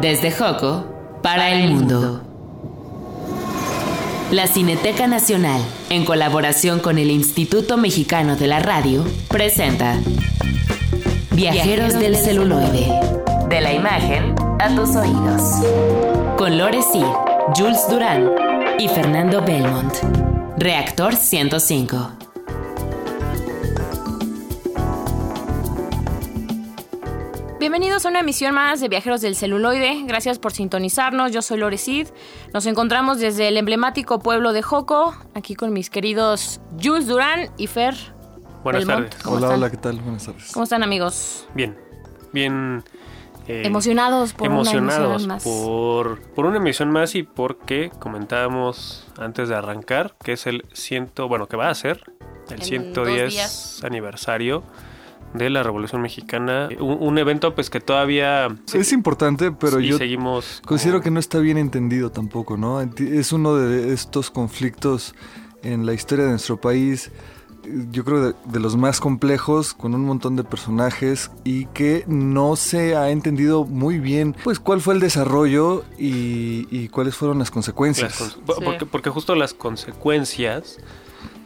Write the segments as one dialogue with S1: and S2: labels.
S1: Desde Joco para el mundo. La Cineteca Nacional, en colaboración con el Instituto Mexicano de la Radio, presenta Viajeros del celuloide. De la imagen a tus oídos. Con Lore Sir, Jules Durán y Fernando Belmont. Reactor 105.
S2: Bienvenidos a una emisión más de Viajeros del Celuloide. Gracias por sintonizarnos. Yo soy Lore Cid. Nos encontramos desde el emblemático pueblo de Joco, aquí con mis queridos Jules Durán y Fer.
S3: Buenas
S2: Belmont.
S3: tardes.
S2: ¿Cómo
S4: Hola,
S2: están?
S4: hola, ¿qué tal? Buenas tardes.
S2: ¿Cómo están, amigos?
S3: Bien, bien. eh,
S2: Emocionados por una
S3: emocionados
S2: emisión más.
S3: por, por una emisión más y porque comentábamos antes de arrancar que es el ciento, bueno, que va a ser el
S2: En dos
S3: 110
S2: días.
S3: aniversario de la Revolución Mexicana. Un, un evento pues que todavía
S4: Es importante, pero
S3: sí,
S4: yo
S3: seguimos
S4: considero
S3: como-
S4: que no está bien entendido tampoco, ¿no? Es uno de estos conflictos en la historia de nuestro país, eh, yo creo de, de los más complejos, con un montón de personajes y que no se ha entendido muy bien, pues, cuál fue el desarrollo y, y cuáles fueron las consecuencias.
S2: Sí.
S3: porque, porque justo las consecuencias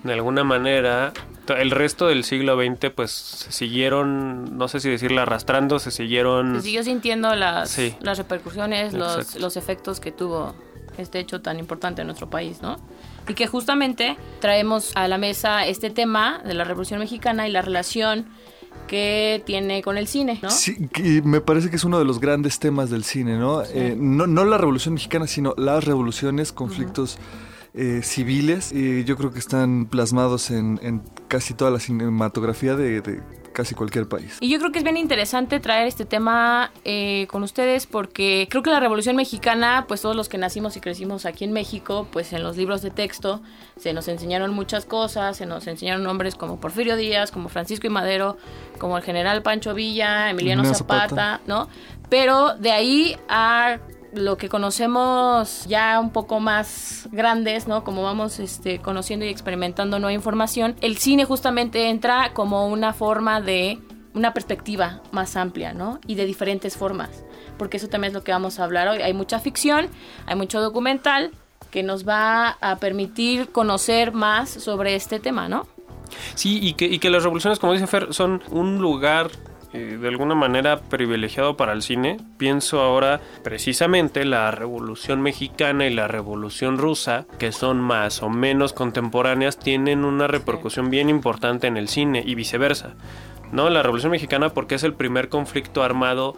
S3: de alguna manera el resto del siglo XX pues se siguieron no sé si decirlo arrastrando se siguieron
S2: Se siguió sintiendo las,
S3: Sí.
S2: las repercusiones, los, los efectos que tuvo este hecho tan importante en nuestro país, ¿no? Y que justamente traemos a la mesa este tema de la Revolución Mexicana y la relación que tiene con el cine, ¿no?
S4: Sí, que me parece que es uno de los grandes temas del cine, ¿no? Eh, no, no la revolución mexicana, sino las revoluciones, conflictos eh, civiles. Y yo creo que están plasmados en, en casi toda la cinematografía de, de casi cualquier país.
S2: Y yo creo que es bien interesante traer este tema eh, con ustedes porque creo que la Revolución Mexicana, pues todos los que nacimos y crecimos aquí en México, pues en los libros de texto se nos enseñaron muchas cosas, se nos enseñaron nombres como Porfirio Díaz, como Francisco y Madero, como el general Pancho Villa, Emiliano
S4: Emiliano
S2: Zapata,
S4: Zapata.
S2: ¿no? Pero de ahí a lo que conocemos ya un poco más grandes, ¿no? Como vamos este, conociendo y experimentando nueva información, el cine justamente entra como una forma de una perspectiva más amplia, ¿no? Y de diferentes formas, porque eso también es lo que vamos a hablar hoy. Hay mucha ficción, hay mucho documental que nos va a permitir conocer más sobre este tema, ¿no?
S3: Sí, y que, y que las revoluciones, como dice Fer, son un lugar eh, de alguna manera privilegiado para el cine. Pienso ahora precisamente la Revolución Mexicana y la Revolución Rusa, que son más o menos contemporáneas, tienen una repercusión bien importante en el cine y viceversa. ¿No? La Revolución Mexicana porque es el primer conflicto armado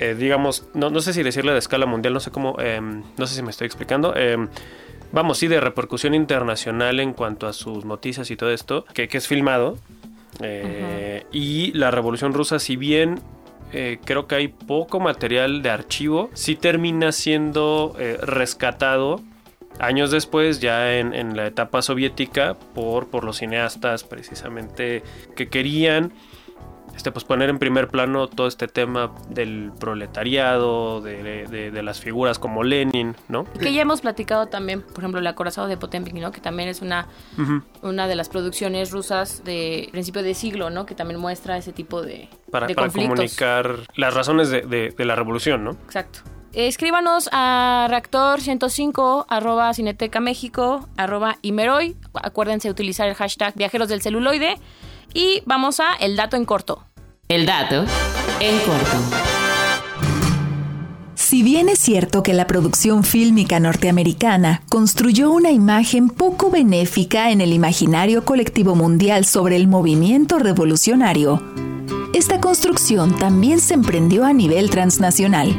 S3: eh, digamos, no, no sé si decirle de escala mundial, no sé cómo, eh, no sé si me estoy explicando. eh, vamos, sí, de repercusión internacional en cuanto a sus noticias y todo esto, que, que es filmado. Eh, Y la Revolución Rusa, si bien eh, creo que hay poco material de archivo, sí termina siendo eh, rescatado años después, ya en, en la etapa soviética, por, por los cineastas precisamente que querían este, pues poner en primer plano todo este tema del proletariado, de, de- de las figuras como Lenin, ¿no?
S2: Y que ya hemos platicado también, por ejemplo, el acorazado de Potemkin, ¿no? Que también es una, una de las producciones rusas de principio de siglo, ¿no? Que también muestra ese tipo de,
S3: Para,
S2: de
S3: para comunicar las razones de, de- de la revolución, ¿no?
S2: Exacto. Escríbanos a reactor105 arroba cineteca méxico arroba imeroy. Acuérdense de utilizar el hashtag viajeros del celuloide. Y vamos a el dato en corto.
S1: El dato en corto.
S5: Si bien es cierto que la producción fílmica norteamericana construyó una imagen poco benéfica en el imaginario colectivo mundial sobre el movimiento revolucionario, esta construcción también se emprendió a nivel transnacional,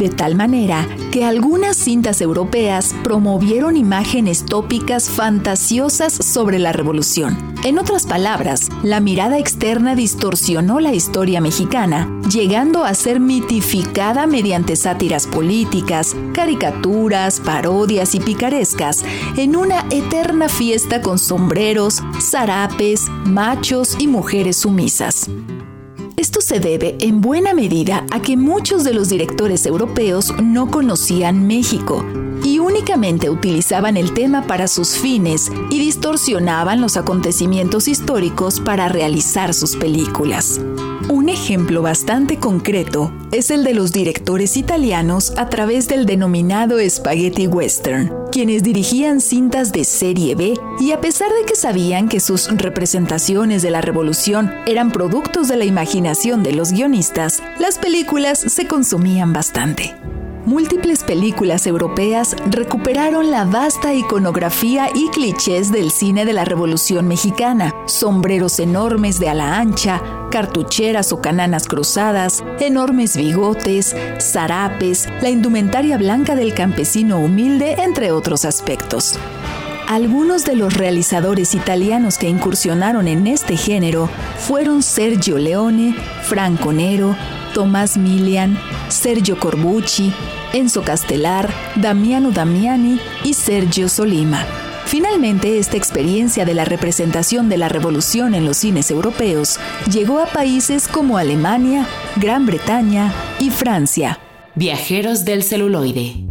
S5: de tal manera que algunas cintas europeas promovieron imágenes tópicas fantasiosas sobre la revolución. En otras palabras, la mirada externa distorsionó la historia mexicana, llegando a ser mitificada mediante sátiras políticas, caricaturas, parodias y picarescas, en una eterna fiesta con sombreros, zarapes, machos y mujeres sumisas. Esto se debe en buena medida a que muchos de los directores europeos no conocían México y únicamente utilizaban el tema para sus fines y distorsionaban los acontecimientos históricos para realizar sus películas. Un ejemplo bastante concreto es el de los directores italianos a través del denominado spaghetti western, quienes dirigían cintas de serie B y a pesar de que sabían que sus representaciones de la revolución eran productos de la imaginación de los guionistas, las películas se consumían bastante múltiples películas europeas recuperaron la vasta iconografía y clichés del cine de la Revolución Mexicana. Sombreros enormes de ala ancha, cartucheras o cananas cruzadas, enormes bigotes, zarapes, la indumentaria blanca del campesino humilde, entre otros aspectos. Algunos de los realizadores italianos que incursionaron en este género fueron Sergio Leone, Franco Nero, Tomás Milian, Sergio Corbucci, Enzo Castelar, Damiano Damiani y Sergio Solima. Finalmente, esta experiencia de la representación de la revolución en los cines europeos llegó a países como Alemania, Gran Bretaña y Francia.
S1: Viajeros del celuloide.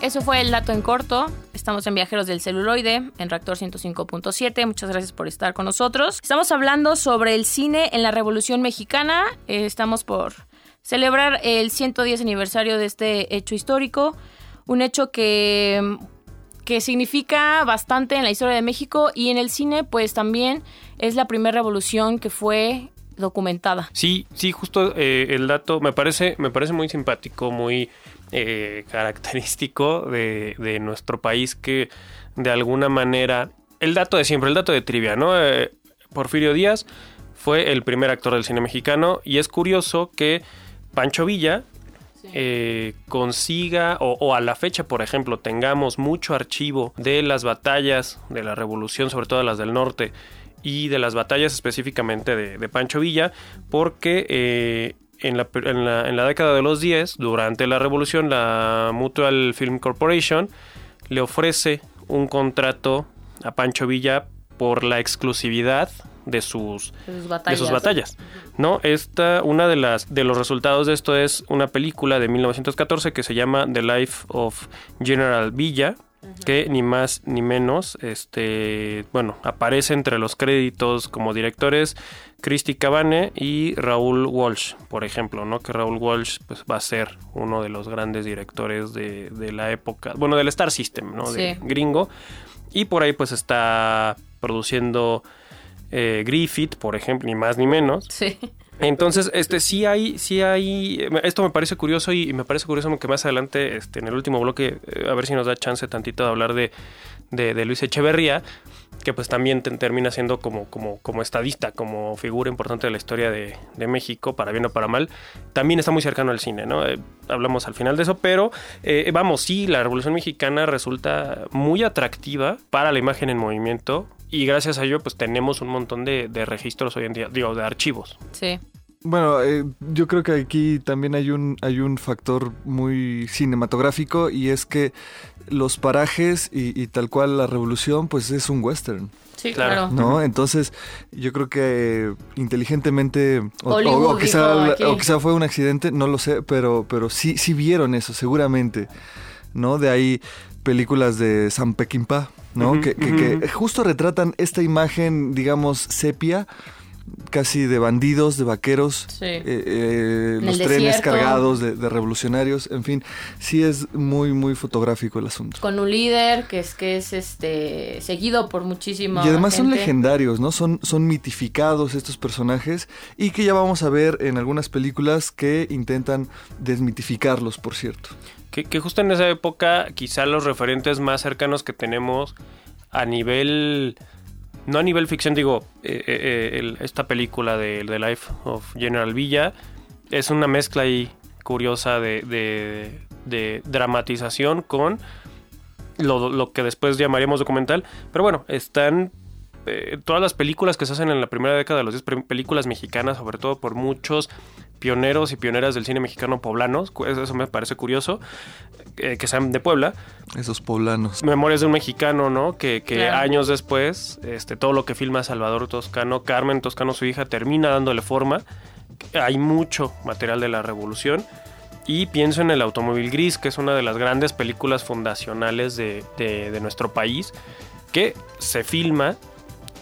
S2: Eso fue el dato en corto. Estamos en Viajeros del Celuloide, en Reactor 105.7. Muchas gracias por estar con nosotros. Estamos hablando sobre el cine en la Revolución Mexicana. Eh, estamos por celebrar el 110 aniversario de este hecho histórico. Un hecho que, que significa bastante en la historia de México y en el cine, pues también es la primera revolución que fue documentada.
S3: Sí, sí, justo eh, el dato me parece, me parece muy simpático, muy eh, característico de, de, nuestro país que de alguna manera, el dato de siempre, el dato de trivia, ¿no? Eh, Porfirio Díaz fue el primer actor del cine mexicano y es curioso que Pancho Villa eh, consiga o, a la fecha, por ejemplo, tengamos mucho archivo de las batallas de la revolución, sobre todo las del norte, y de las batallas específicamente de, Pancho Villa, porque en la, década de los 10, durante la revolución, la Mutual Film Corporation le ofrece un contrato a Pancho Villa por la exclusividad de sus, de sus batallas. ¿no? Esta, una de las de los resultados de esto es una película de 1914 que se llama The Life of General Villa, que ni más ni menos, este, bueno, aparece entre los créditos como directores Christy Cabane y Raúl Walsh, por ejemplo, ¿no? Que Raúl Walsh pues, va a ser uno de los grandes directores de, la época, bueno, del Star System, ¿no? De gringo. Y por ahí pues está produciendo eh, Griffith, por ejemplo, ni más ni menos.
S2: Sí.
S3: Entonces, este sí hay, sí hay, esto me parece curioso y, me parece curioso que más adelante, este, en el último bloque, eh, a ver si nos da chance tantito de hablar de, de, Luis Echeverría, que pues también termina siendo como, como, como estadista, como figura importante de la historia de, México, para bien o para mal, también está muy cercano al cine, ¿no? Eh, hablamos al final de eso, pero eh, vamos, sí, la Revolución Mexicana resulta muy atractiva para la imagen en movimiento, y gracias a ello pues tenemos un montón de, registros hoy en día, digo, de archivos.
S2: Sí.
S4: Bueno, eh, yo creo que aquí también hay un, hay un factor muy cinematográfico y es que los parajes y, tal cual la revolución pues es un western.
S2: Sí, claro.
S4: ¿No? Entonces, yo creo que inteligentemente, o, quizá, fue un accidente, no lo sé, pero, pero sí, sí vieron eso, seguramente. ¿No? De ahí películas de Sam Peckinpah, ¿no? que, justo retratan esta imagen, digamos, sepia, casi de bandidos, de vaqueros, eh, eh, los trenes cargados de, revolucionarios, en fin, sí es muy, muy fotográfico el asunto.
S2: Con un líder que es que es este seguido por muchísimos.
S4: Y además son legendarios, ¿no? Son, son mitificados estos personajes y que ya vamos a ver en algunas películas que intentan desmitificarlos, por cierto.
S3: Que, justo en esa época, quizá los referentes más cercanos que tenemos a nivel no a nivel ficción, digo, eh, eh, eh, esta película de The Life of General Villa es una mezcla ahí curiosa de, dramatización con lo, lo, que después llamaríamos documental. Pero bueno, están todas las películas que se hacen en la primera década de los 10 películas mexicanas, sobre todo por muchos pioneros y pioneras del cine mexicano poblanos, eso me parece curioso, eh, que sean de Puebla.
S4: Esos poblanos.
S3: Memorias de un mexicano, ¿no? Que, años después, este, todo lo que filma Salvador Toscano, Carmen Toscano, su hija, termina dándole forma. Hay mucho material de la revolución. Y pienso en El Automóvil Gris, que es una de las grandes películas fundacionales de, de nuestro país, que se filma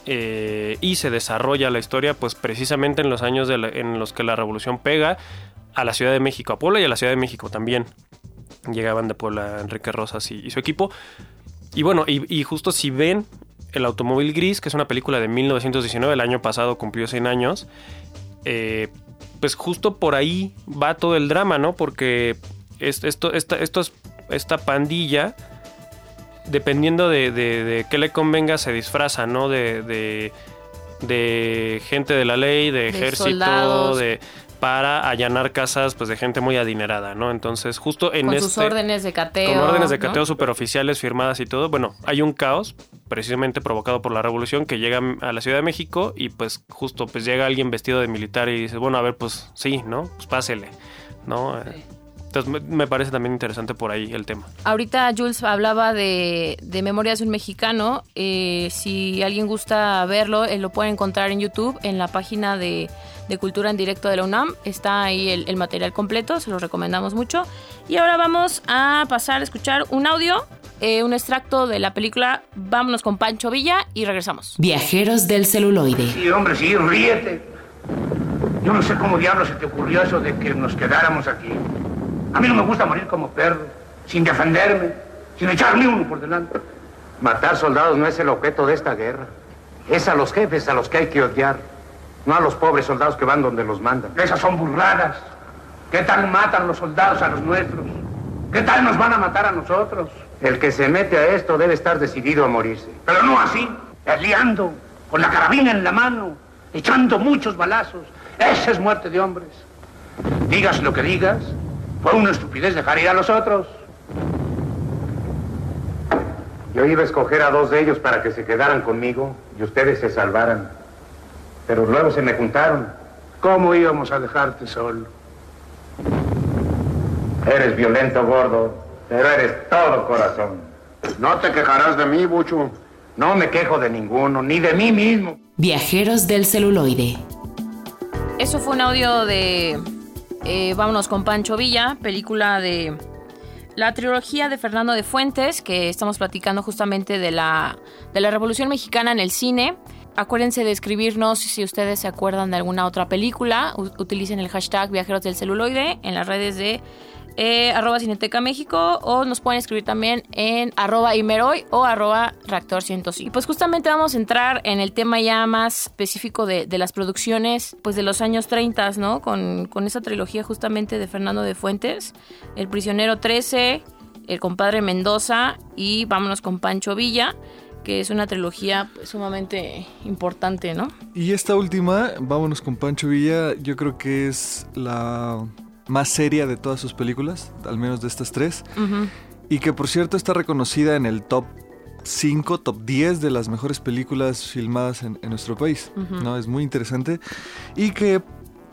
S3: eh, y se desarrolla la historia pues precisamente en los años en los que la revolución pega a la Ciudad de México, a Puebla y a la Ciudad de México también. Llegaban de Puebla Enrique Rosas y, su equipo. Y bueno, y, justo si ven El Automóvil Gris, que es una película de 1919, el año pasado cumplió 100 años, eh, pues justo por ahí va todo el drama, ¿no? Porque esto, esta, esta pandilla, dependiendo de, qué le convenga, se disfraza, ¿no? De, de, gente de la ley, de, ejército, de para allanar casas pues de gente muy adinerada, ¿no? Entonces, justo en
S2: con
S3: este...
S2: sus órdenes de cateo.
S3: Con órdenes de cateo superoficiales firmadas y todo. Bueno, hay un caos precisamente provocado por la revolución que llega a la Ciudad de México y pues justo pues llega alguien vestido de militar y dice, bueno, a ver, pues sí, ¿no? Pues pásele, ¿no? Entonces me, parece también interesante por ahí el tema.
S2: Ahorita Jules hablaba de, de Memorias de un Mexicano. Eh, si alguien gusta verlo, eh, lo puede encontrar en YouTube, en la página de de Cultura en Directo de la UNAM. Está ahí el, material completo, se lo recomendamos mucho. Y ahora vamos a pasar a escuchar un audio, eh, un extracto de la película Vámonos con Pancho Villa y regresamos.
S1: Viajeros del celuloide.
S6: Sí, hombre, sí, ríete. Yo no sé cómo diablos se te ocurrió eso de que nos quedáramos aquí. A mí no me gusta morir como perro, sin defenderme, sin echarme uno por delante.
S7: Matar soldados no es el objeto de esta guerra. Es a los jefes a los que hay que odiar. No a los pobres soldados que van donde los mandan.
S6: Esas son burradas. ¿Qué tal matan los soldados a los nuestros? ¿Qué tal nos van a matar a nosotros?
S7: El que se mete a esto debe estar decidido a morirse.
S6: Pero no así, liando, con la carabina en la mano, echando muchos balazos. Esa es muerte de hombres. Digas lo que digas, fue una estupidez dejar ir a los otros.
S7: Yo iba a escoger a dos de ellos para que se quedaran conmigo y ustedes se salvaran. Pero luego se me juntaron.
S6: ¿Cómo íbamos a dejarte solo?
S7: Eres violento, gordo, pero eres todo corazón.
S6: No te quejarás de mí, Bucho.
S7: No me quejo de ninguno, ni de mí mismo.
S1: Viajeros del celuloide.
S2: Eso fue un audio de eh, Vámonos con Pancho Villa, película de la trilogía de Fernando de Fuentes, que estamos platicando justamente de la, de la Revolución Mexicana en el cine. Acuérdense de escribirnos si ustedes se acuerdan de alguna otra película. utilicen el hashtag Viajeros del Celuloide en las redes de eh, arroba Cineteca México o nos pueden escribir también en arroba Imeroy o arroba Reactor 105. Y pues justamente vamos a entrar en el tema ya más específico de, las producciones pues de los años 30, ¿no? Con, con esa trilogía justamente de Fernando de Fuentes, El Prisionero 13, El Compadre Mendoza y Vámonos con Pancho Villa que es una trilogía pues, sumamente importante, ¿no?
S4: Y esta última, vámonos con Pancho Villa, yo creo que es la más seria de todas sus películas, al menos de estas tres, y que por cierto está reconocida en el top 5, top 10 de las mejores películas filmadas en, nuestro país, ¿no? Es muy interesante y que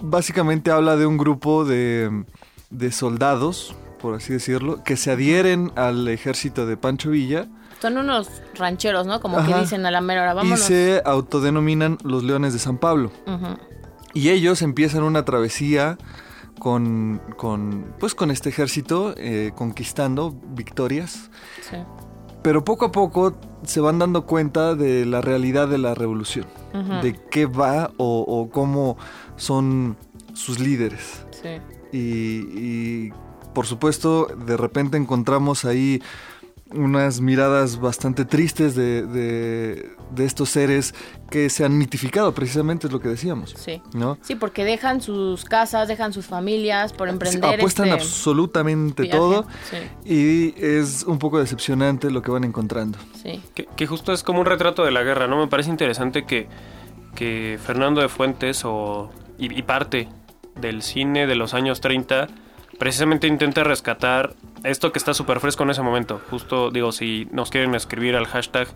S4: básicamente habla de un grupo de, de soldados, por así decirlo, que se adhieren al ejército de Pancho Villa,
S2: son unos rancheros, ¿no? Como que dicen a la mera hora, vámonos.
S4: Y se autodenominan los Leones de San Pablo. Y ellos empiezan una travesía con, con, pues con este ejército, eh, conquistando victorias. Sí. Pero poco a poco se van dando cuenta de la realidad de la revolución, de qué va o, cómo son sus líderes. Sí. y por supuesto, de repente encontramos ahí unas miradas bastante tristes de, de, estos seres que se han mitificado, precisamente es lo que decíamos.
S2: Sí. ¿no? Sí, porque dejan sus casas, dejan sus familias por emprender.
S4: apuestan este absolutamente todo y es un poco decepcionante lo que van encontrando.
S3: Sí. Que, justo es como un retrato de la guerra, ¿no? Me parece interesante que, que Fernando de Fuentes o, y, y parte del cine de los años 30 precisamente intenta rescatar esto que está súper fresco en ese momento. Justo, digo, si nos quieren escribir al hashtag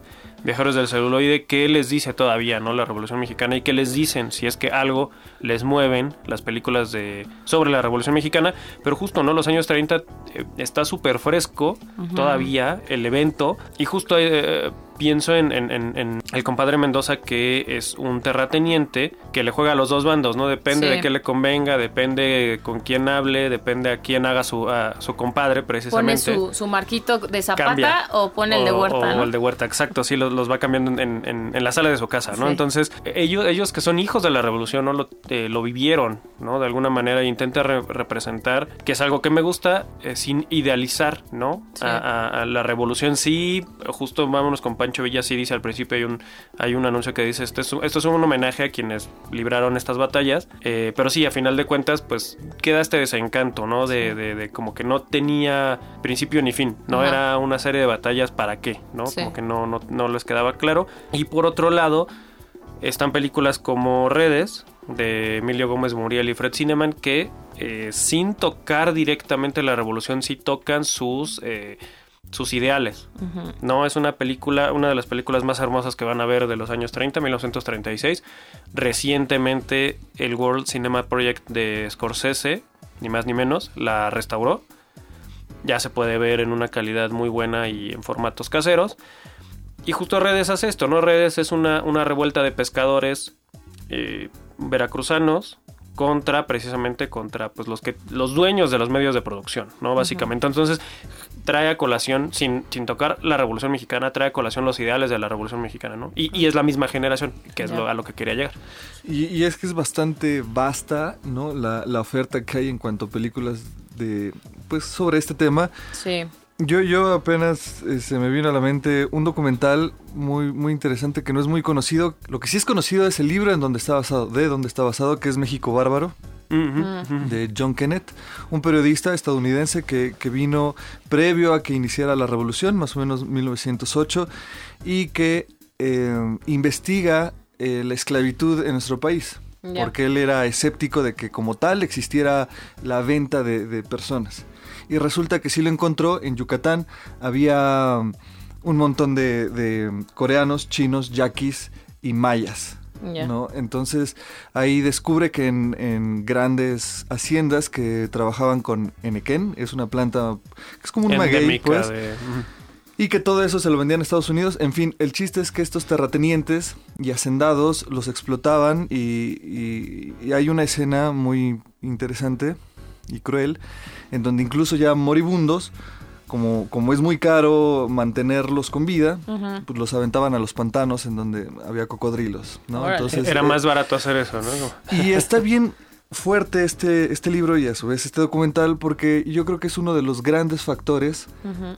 S3: viajeros del celuloide, ¿qué les dice todavía, no? La Revolución Mexicana y qué les dicen si es que algo les mueven las películas de sobre la Revolución Mexicana. Pero justo, ¿no? Los años 30 eh, está súper fresco todavía el evento y justo... Eh, pienso en, en- en- en el compadre Mendoza que es un terrateniente que le juega a los dos bandos, ¿no? Depende
S2: Sí.
S3: de qué le convenga, depende con quién hable, depende a quién haga su, a su compadre
S2: Pone
S3: precisamente.
S2: su, su marquito de Zapata
S3: Cambia.
S2: o pone el de Huerta,
S3: o
S2: ¿no?
S3: el de Huerta, exacto, sí, los, los va cambiando en, la sala de su casa, ¿no?
S2: Sí.
S3: Entonces, ellos, ellos que son hijos de la revolución, ¿no? Lo, eh, lo vivieron, ¿no? De alguna manera e intenta re- representar, que es algo que me gusta, eh, sin idealizar, ¿no?
S2: Sí.
S3: A, a- a la revolución sí, justo vámonos con Pancho Villa, sí dice al principio, hay un, hay un anuncio que dice, esto es, un- esto es un homenaje a quienes libraron estas batallas, eh, pero sí, a final de cuentas, pues queda este desencanto, ¿no? De, de- de como que no tenía principio ni fin, ¿no?
S2: Ajá.
S3: Era una serie de batallas para qué, ¿no?
S2: Sí.
S3: Como que no, no, no les quedaba claro. Y por otro lado, están películas como Redes, de Emilio Gómez Muriel y Fred Cineman, que eh, sin tocar directamente la revolución, sí tocan sus, eh, sus ideales. No, es una película, una de las películas más hermosas que van a ver de los años 30, 1936. Recientemente el World Cinema Project de Scorsese, ni más ni menos, la restauró. Ya se puede ver en una calidad muy buena y en formatos caseros. Y justo Redes hace esto, ¿no? Redes es una, una revuelta de pescadores eh, veracruzanos contra, precisamente contra pues los que los dueños de los medios de producción, ¿no? Básicamente. Entonces, trae a colación, sin, sin tocar la Revolución Mexicana, trae a colación los ideales de la Revolución Mexicana, ¿no? Y, y es la misma generación, que es lo- a lo que quería llegar.
S4: Y, y es que es bastante vasta, ¿no? La, la oferta que hay en cuanto a películas de, pues, sobre este tema.
S2: Sí.
S4: Yo, yo apenas eh, se me vino a la mente un documental muy, muy interesante que no es muy conocido. Lo que sí es conocido es el libro en donde está basado, de donde está basado, que es México Bárbaro,
S3: ujú.
S4: de John Kennett, un periodista estadounidense que, que vino previo a que iniciara la revolución, más o menos 1908, y que eh, investiga eh, la esclavitud en nuestro país. Porque él era escéptico de que como tal existiera la venta de, de personas. Y resulta que sí lo encontró en Yucatán. Había un montón de, de coreanos, chinos, yaquis y mayas.
S2: Ya.
S4: ¿no? Entonces ahí descubre que en, en grandes haciendas que trabajaban con enequén, es una planta que es como un maguey, pues,
S3: de-
S4: y que todo eso se lo vendían a Estados Unidos. En fin, el chiste es que estos terratenientes y hacendados los explotaban y, y- y hay una escena muy interesante y cruel en donde incluso ya moribundos, como, como es muy caro mantenerlos con vida, pues los aventaban a los pantanos en donde había cocodrilos. ¿no?
S2: Órale.
S4: Entonces,
S3: Era
S4: eh,
S3: más barato hacer eso, ¿no?
S4: Y está bien fuerte este, este libro y a su vez este documental porque yo creo que es uno de los grandes factores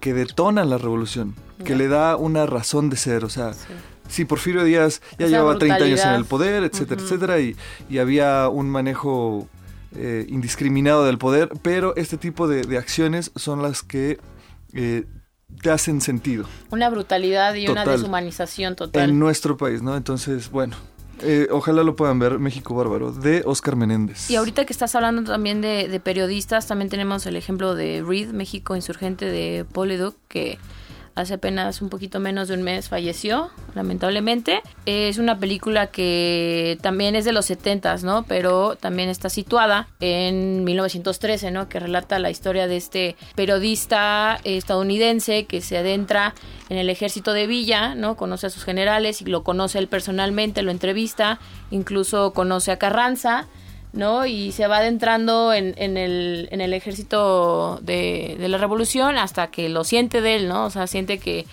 S4: que detonan la revolución, que le da una razón de ser. O sea,
S2: Sí.
S4: sí, Porfirio Díaz ya
S2: Esa
S4: llevaba 30 años en el poder, etcétera, etcétera, y, y había un manejo eh, indiscriminado del poder, pero este tipo de, de acciones son las que eh, te hacen sentido
S2: Una brutalidad y una deshumanización total.
S4: en nuestro país, ¿no? Entonces, bueno, eh, ojalá lo puedan ver, México Bárbaro, de Oscar Menéndez.
S2: Y ahorita que estás hablando también de, de periodistas, también tenemos el ejemplo de Reed, México Insurgente de Paul Leduc, que hace apenas un poquito menos de un mes falleció, lamentablemente. Es una película que también es de los 70s, ¿no? Pero también está situada en 1913, ¿no? Que relata la historia de este periodista estadounidense que se adentra en el ejército de Villa, ¿no? Conoce a sus generales y lo conoce él personalmente, lo entrevista, incluso conoce a Carranza. ¿No? Y se va adentrando en, en el, en el ejército de, de la revolución hasta que lo siente de él, ¿no? O sea, siente que,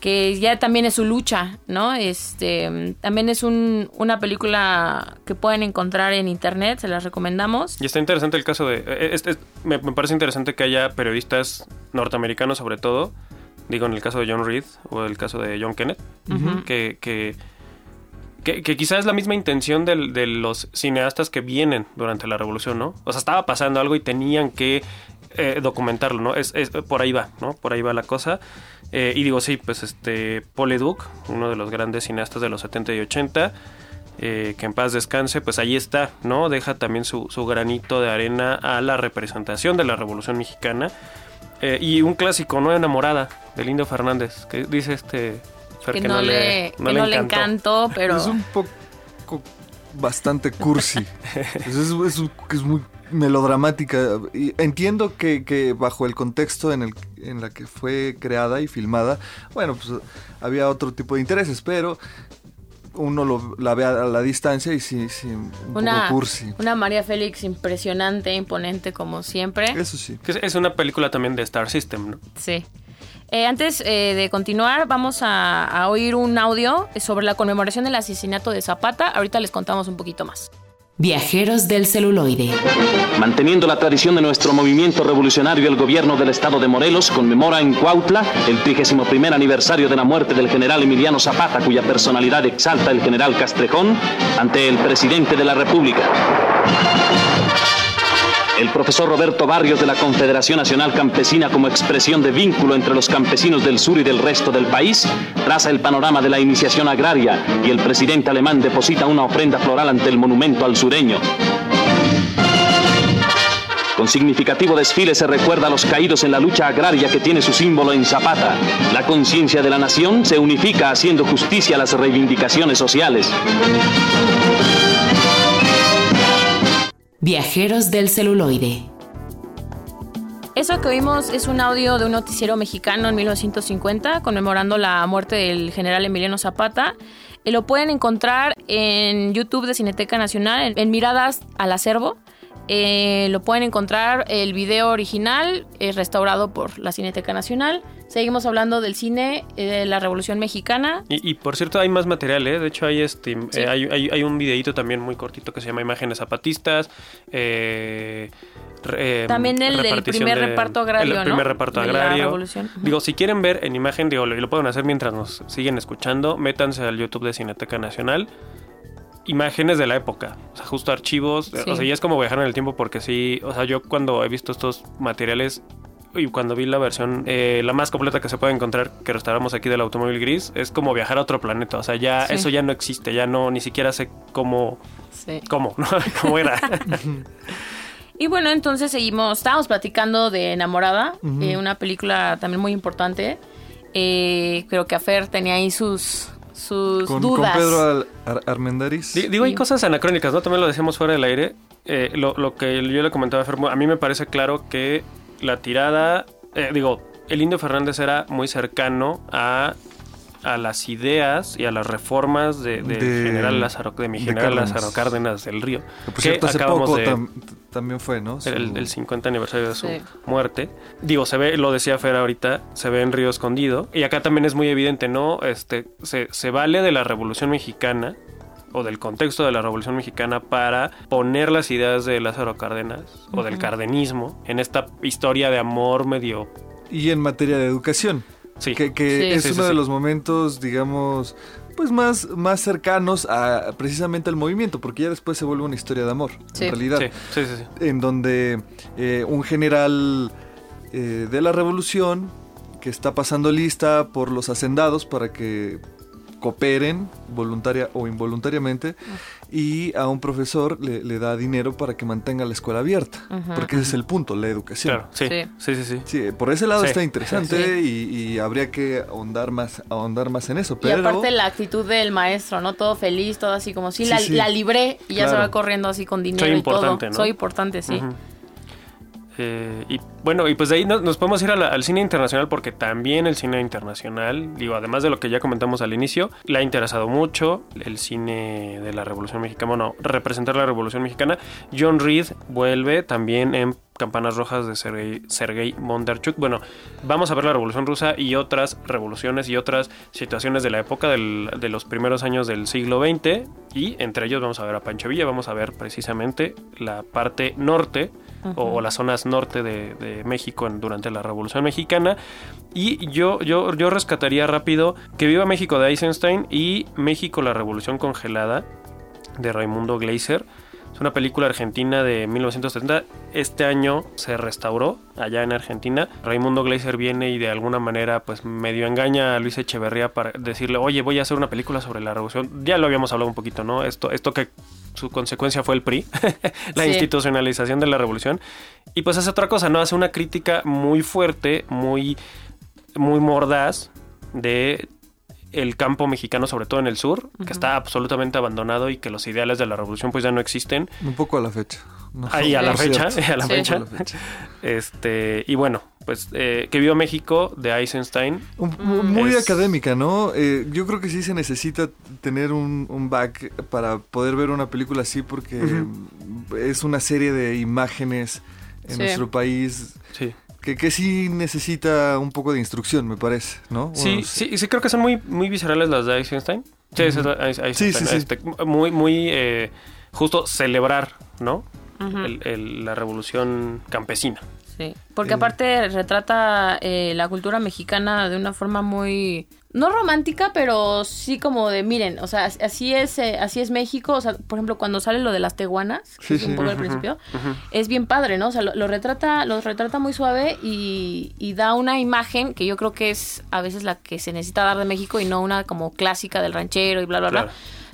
S2: que ya también es su lucha, ¿no? Este, también es un, una película que pueden encontrar en internet, se las recomendamos.
S3: Y está interesante el caso de... eh, es- es- me, me parece interesante que haya periodistas norteamericanos sobre todo, digo en el caso de John Reed o el caso de John Kenneth, que, que, que, que es la misma intención de los cineastas que vienen durante la revolución, ¿no? O sea, estaba pasando algo y tenían que eh, documentarlo, ¿no? Es, por ahí va, ¿no? Por ahí va la cosa. Eh, y digo, sí, pues este, Paul Leduc, uno de los grandes cineastas de los 70 y 80, eh, que en paz descanse, pues ahí está, ¿no? Deja también su, granito de arena a la representación de la Revolución Mexicana. Y un clásico, ¿no? Enamorada, del Indio Fernández, que dice este... Fer
S2: Que no, le, que no le encantó, pero...
S4: Es un poco bastante cursi. es, es- es es muy melodramática. Y entiendo que, que bajo el contexto en el en la que fue creada y filmada, bueno, pues había otro tipo de intereses, pero uno lo, la ve a la distancia y sí, sí un
S2: Una,
S4: poco cursi.
S2: una María Félix impresionante, imponente como siempre.
S4: Eso sí.
S3: Es una película también de Star System, ¿no?
S2: Sí. Eh, antes eh, de continuar, vamos a, a oír un audio sobre la conmemoración del asesinato de Zapata. Ahorita les contamos un poquito más.
S1: Viajeros del celuloide.
S8: Manteniendo la tradición de nuestro movimiento revolucionario, el gobierno del estado de Morelos conmemora en Cuautla el 31 aniversario de la muerte del general Emiliano Zapata, cuya personalidad exalta el general Castrejón ante el presidente de la República. El profesor Roberto Barrios de la Confederación Nacional Campesina como expresión de vínculo entre los campesinos del sur y del resto del país, traza el panorama de la iniciación agraria y el presidente alemán deposita una ofrenda floral ante el monumento al sureño. Con significativo desfile se recuerda a los caídos en la lucha agraria que tiene su símbolo en Zapata. La conciencia de la nación se unifica haciendo justicia a las reivindicaciones sociales.
S1: Viajeros del celuloide.
S2: Eso que oímos es un audio de un noticiero mexicano en 1950 conmemorando la muerte del general Emiliano Zapata. Y lo pueden encontrar en YouTube de Cineteca Nacional, en, Miradas al Acervo. Eh, lo pueden encontrar el video original, es restaurado por la Cineteca Nacional. Seguimos hablando del cine eh, de la Revolución Mexicana.
S3: Y, y, por cierto, hay más material, ¿eh? De hecho, hay este
S2: Sí.
S3: eh, hay, hay- hay un videíto también muy cortito que se llama Imágenes Zapatistas. eh, re- eh,
S2: También el del primer
S3: de-
S2: reparto agrario,
S3: El primer
S2: ¿no?
S3: reparto
S2: De
S3: agrario. Digo, si quieren ver en imagen, digo, lo, y lo pueden hacer mientras nos siguen escuchando, métanse al YouTube de Cineteca Nacional. Imágenes de la época, o sea, justo archivos,
S2: Sí.
S3: o sea, ya es como viajar en el tiempo porque sí, o sea, yo cuando he visto estos materiales y cuando vi la versión, eh, la más completa que se puede encontrar, que restauramos aquí del automóvil gris, es como viajar a otro planeta. O sea, ya
S2: Sí.
S3: eso ya no existe, ya no, ni siquiera sé cómo,
S2: Sí.
S3: cómo, ¿no? cómo era.
S2: Y bueno, entonces seguimos, estábamos platicando de Enamorada, eh, una película también muy importante. Eh, creo que Afer tenía ahí sus, sus
S4: Con, con
S2: dudas.
S4: Pedro Al- Ar-
S3: Digo, hay
S2: Sí.
S3: cosas anacrónicas, ¿no? También lo decíamos fuera del aire. Eh, lo, lo que yo le comentaba a Fer, a mí me parece claro que la tirada, eh, digo, el Indio Fernández era muy cercano a, a las ideas y a las reformas de, de
S4: De-
S3: general Lázaro, de mi
S4: de
S3: general
S4: Cárdenas.
S3: Lázaro Cárdenas del Río.
S4: Que, por
S3: que
S4: cierto, hace
S3: acabamos
S4: poco
S3: de-
S4: tam- también fue, ¿no? Su-
S3: el, el 50 aniversario de su
S2: Sí.
S3: muerte. Digo, se ve, lo decía Fer ahorita, se ve en Río Escondido. Y acá también es muy evidente, ¿no? Este, se, se vale de la Revolución Mexicana o del contexto de la Revolución Mexicana para poner las ideas de Lázaro Cárdenas o del cardenismo en esta historia de amor medio...
S4: Y en materia de educación.
S3: Sí,
S4: Que, que
S2: Sí.
S4: es
S3: Sí, sí,
S4: uno de
S3: sí.
S4: los momentos, digamos, pues más, más cercanos a precisamente al movimiento, porque ya después se vuelve una historia de amor,
S2: Sí.
S4: en realidad.
S3: sí, sí, sí, sí.
S4: En donde eh, un general eh, de la revolución que está pasando lista por los hacendados para que cooperen voluntaria o involuntariamente y a un profesor le, le da dinero para que mantenga la escuela abierta porque ese es el punto la educación
S3: Claro, sí,
S2: Sí.
S3: sí, sí, sí.
S4: Sí, por ese lado
S3: Sí.
S4: está interesante y, y habría que ahondar más, ahondar más en eso.
S2: Y
S4: Pero
S2: aparte la actitud del maestro, ¿no? Todo feliz, todo así como, sí,
S4: Sí,
S2: la,
S4: sí.
S2: la libré y ya se va corriendo así con dinero
S3: Soy
S2: y todo.
S3: importante, ¿no?
S2: Soy importante, sí.
S3: Eh, y bueno, y pues de ahí nos, podemos ir al cine internacional porque también el cine internacional, digo, además de lo que ya comentamos al inicio, le ha interesado mucho el cine de la Revolución Mexicana, bueno, representar la Revolución Mexicana. John Reed vuelve también en Campanas Rojas de Sergei, Sergei Bondarchuk. Bueno, vamos a ver la Revolución Rusa y otras revoluciones y otras situaciones de la época del- de los primeros años del siglo XX y entre ellos vamos a ver a Pancho Villa, vamos a ver precisamente la parte norte o, o las zonas norte de, de México en- durante la Revolución Mexicana. Y yo, yo, yo rescataría rápido que Viva México de Eisenstein y México la Revolución Congelada de Raimundo Gleiser. Es una película argentina de 1970. Este año se restauró allá en Argentina. Raimundo Gleiser viene y de alguna manera pues medio engaña a Luis Echeverría para decirle, oye, voy a hacer una película sobre la revolución. Ya lo habíamos hablado un poquito, ¿no? Esto, esto que su consecuencia fue el PRI, la
S2: Sí.
S3: institucionalización de la revolución. Y pues hace otra cosa, ¿no? Hace una crítica muy fuerte, muy, muy mordaz de el campo mexicano, sobre todo en el sur, que está absolutamente abandonado y que los ideales de la revolución pues ya no existen.
S4: Un poco a la fecha.
S3: No, Ahí a la fecha, a la fecha. Este, y bueno, pues eh, que vio México de Eisenstein.
S4: muy académica, ¿no? Eh, yo creo que sí se necesita tener un, back para poder ver una película así porque es una serie de imágenes en nuestro país.
S3: Sí
S4: que, que, sí necesita un poco de instrucción, me parece, ¿no?
S3: sí, sí, sí, creo que son muy, muy viscerales las de Eisenstein. Sí, sí, sí, este, muy, muy eh, justo celebrar, ¿no? la revolución campesina.
S2: Sí, porque aparte retrata eh, la cultura mexicana de una forma muy no romántica, pero sí como de, miren, o sea, así es, eh, así es México, o sea, por ejemplo, cuando sale lo de las teguanas, que es un poco al principio, es bien padre, ¿no? O sea, lo, retrata, lo retrata muy suave y, y, da una imagen que yo creo que es a veces la que se necesita dar de México y no una como clásica del ranchero y bla, bla, bla.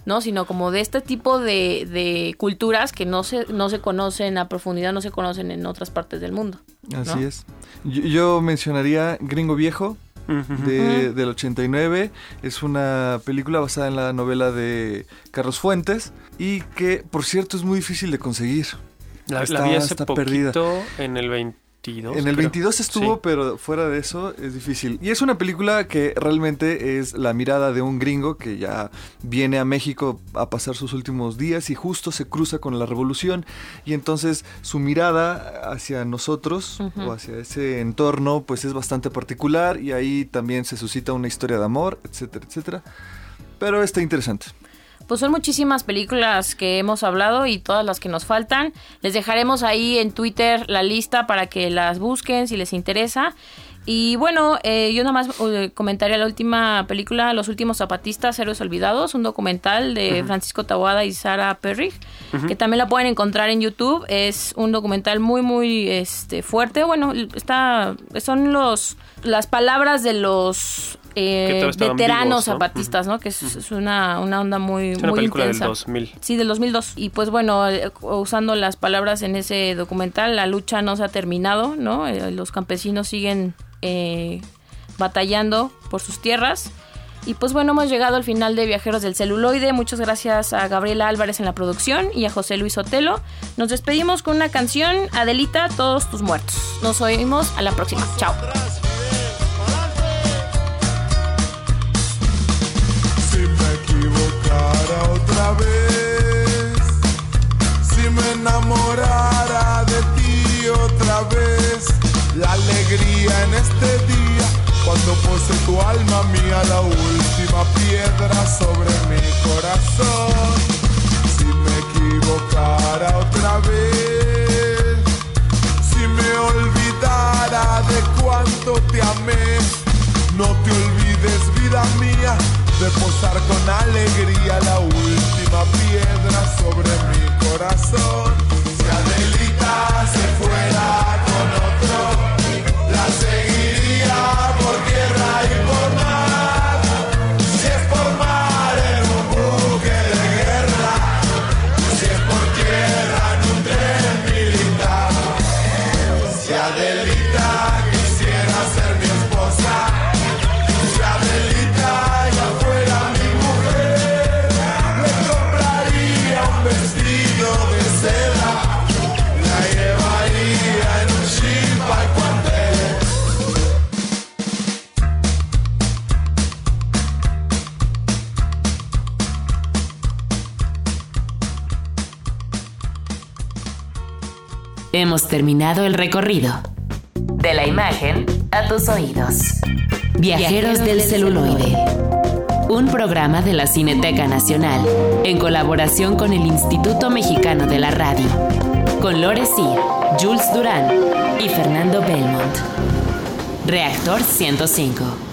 S2: ¿no? Sino como de este tipo de, de, culturas que no se, no se conocen a profundidad, no se conocen en otras partes del mundo.
S4: Así es. yo, mencionaría Gringo Viejo, de, del 89. Es una película basada en la novela de Carlos Fuentes y que, por cierto, es muy difícil de conseguir.
S3: La, está, vi hace poquito en el 20
S4: en el 22 estuvo, pero fuera de eso es difícil. Y es una película que realmente es la mirada de un gringo que ya viene a México a pasar sus últimos días y justo se cruza con la revolución. Y entonces su mirada hacia nosotros o hacia ese entorno pues es bastante particular y ahí también se suscita una historia de amor, etcétera, etcétera. Pero está interesante.
S2: Pues son muchísimas películas que hemos hablado y todas las que nos faltan. Les dejaremos ahí en Twitter la lista para que las busquen si les interesa. Y bueno, eh, yo nada más eh, comentaría la última película, Los últimos zapatistas, Héroes Olvidados, un documental de Francisco Tawada y Sara Perry, que también la pueden encontrar en YouTube. Es un documental muy, muy este, fuerte. Bueno, está, son los las palabras de los eh, veteranos zapatistas, ¿no? Que es, una, una, onda muy,
S3: es una
S2: muy
S3: película
S2: intensa.
S3: del 2000.
S2: Sí, del 2002. Y pues bueno, eh, usando las palabras en ese documental, la lucha no se ha terminado, ¿no? Eh, los campesinos siguen batallando por sus tierras. Y pues bueno, hemos llegado al final de Viajeros del Celuloide. Muchas gracias a Gabriela Álvarez en la producción y a José Luis Otelo. Nos despedimos con una canción, Adelita, todos tus muertos. Nos oímos a la próxima. Chao.
S9: Alma la última piedra sobre mi corazón. Si me equivocara otra vez, si me olvidara de cuánto te amé, no te olvides vida mía de posar con alegría la última piedra sobre mi corazón. Si
S1: Hemos terminado el recorrido. De la imagen a tus oídos. Viajeros del celuloide. Un programa de la Cineteca Nacional en colaboración con el Instituto Mexicano de la Radio. Con Lore Jules Durán y Fernando Belmont. Reactor 105.